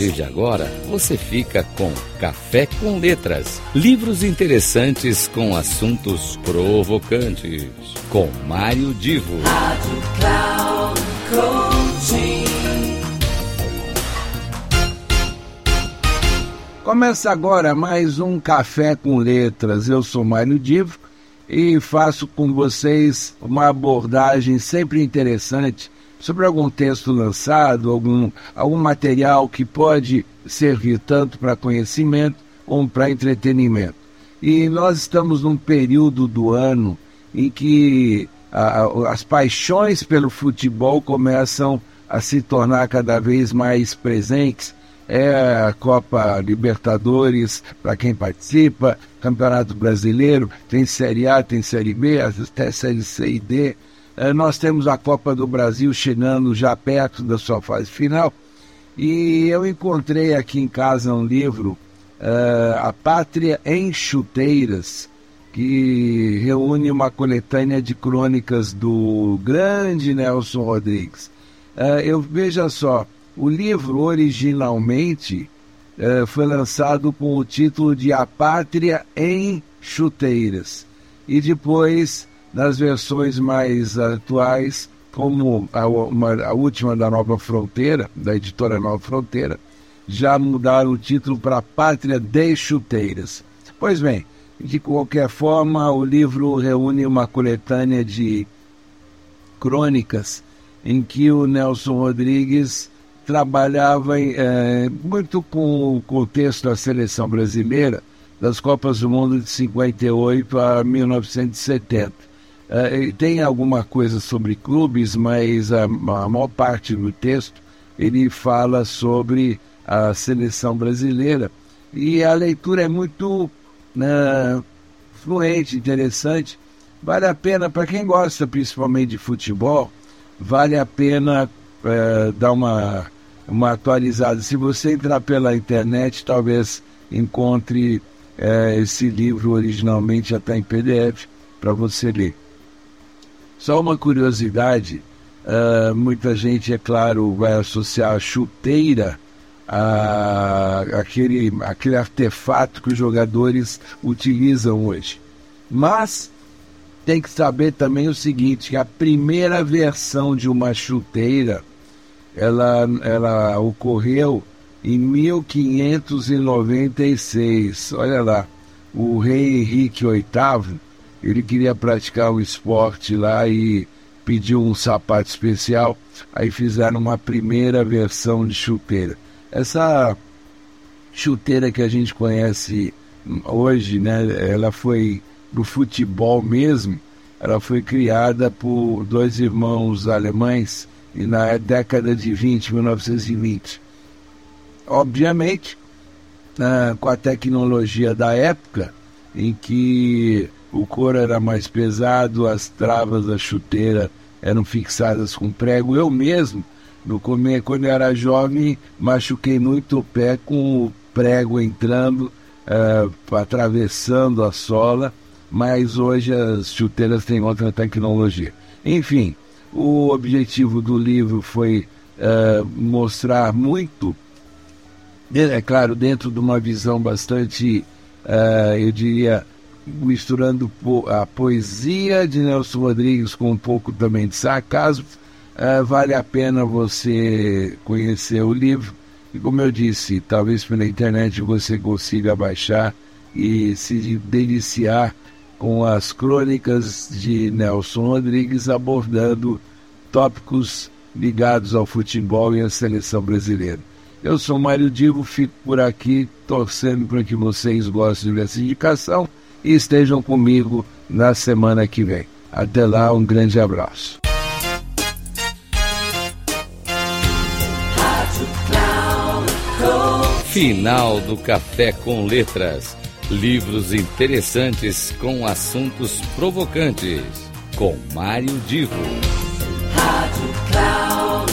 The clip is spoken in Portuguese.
partir de agora, você fica com Café com Letras, livros interessantes com assuntos provocantes, com Mário Divo. Rádio Cloud Começa agora mais um Café com Letras. Eu sou Mário Divo e faço com vocês uma abordagem sempre interessante sobre algum texto lançado, algum, algum material que pode servir tanto para conhecimento como para entretenimento. E nós estamos num período do ano em que a, as paixões pelo futebol começam a se tornar cada vez mais presentes. É a Copa Libertadores para quem participa, Campeonato Brasileiro, tem Série A, tem Série B, até Série C e D. É, nós temos a Copa do Brasil chegando já perto da sua fase final. E eu encontrei aqui em casa um livro, uh, A Pátria em Chuteiras, que reúne uma coletânea de crônicas do grande Nelson Rodrigues. Uh, eu veja só, o livro originalmente uh, foi lançado com o título de A Pátria em Chuteiras e depois nas versões mais atuais, como a, uma, a última da Nova Fronteira, da editora Nova Fronteira, já mudaram o título para Pátria de Chuteiras. Pois bem, de qualquer forma, o livro reúne uma coletânea de crônicas em que o Nelson Rodrigues trabalhava é, muito com o contexto da seleção brasileira, das Copas do Mundo de 58 a 1970 Uh, tem alguma coisa sobre clubes, mas a, a, maior parte do texto ele fala sobre a seleção brasileira. E a leitura é muito uh, fluente, interessante. Vale a pena, para quem gosta principalmente de futebol, vale a pena uh, dar uma, uma atualizada. Se você entrar pela internet, talvez encontre esse livro originalmente já está em PDF para você ler. Só uma curiosidade: uh, muita gente, é claro, vai associar a chuteira a aquele, aquele artefato que os jogadores utilizam hoje. Mas tem que saber também o seguinte: a primeira versão de uma chuteira ela, ela ocorreu em 1596. Olha lá, o rei Henrique VIII ele queria praticar o esporte lá e pediu um sapato especial. Aí fizeram uma primeira versão de chuteira. Essa chuteira que a gente conhece hoje, né, ela foi do futebol mesmo. Ela foi criada por dois irmãos alemães e na década de 20, 1920. Obviamente, ah, com a tecnologia da época, em que o couro era mais pesado, as travas da chuteira eram fixadas com prego. Eu mesmo, no comer, quando eu era jovem, machuquei muito o pé com o prego entrando, uh, atravessando a sola, mas hoje as chuteiras têm outra tecnologia. Enfim, o objetivo do livro foi uh, mostrar muito, é claro, dentro de uma visão bastante, uh, eu diria, misturando a poesia de Nelson Rodrigues com um pouco também de sarcasmo. Uh, vale a pena você conhecer o livro. E como eu disse, talvez pela internet você consiga baixar e se deliciar com as crônicas de Nelson Rodrigues abordando tópicos ligados ao futebol e à seleção brasileira. Eu sou Mário Divo, fico por aqui torcendo para que vocês gostem dessa indicação e estejam comigo na semana que vem. Até lá, um grande abraço. Final do Café com Letras. Livros interessantes com assuntos provocantes. Com Mário Divo. Rádio Cloud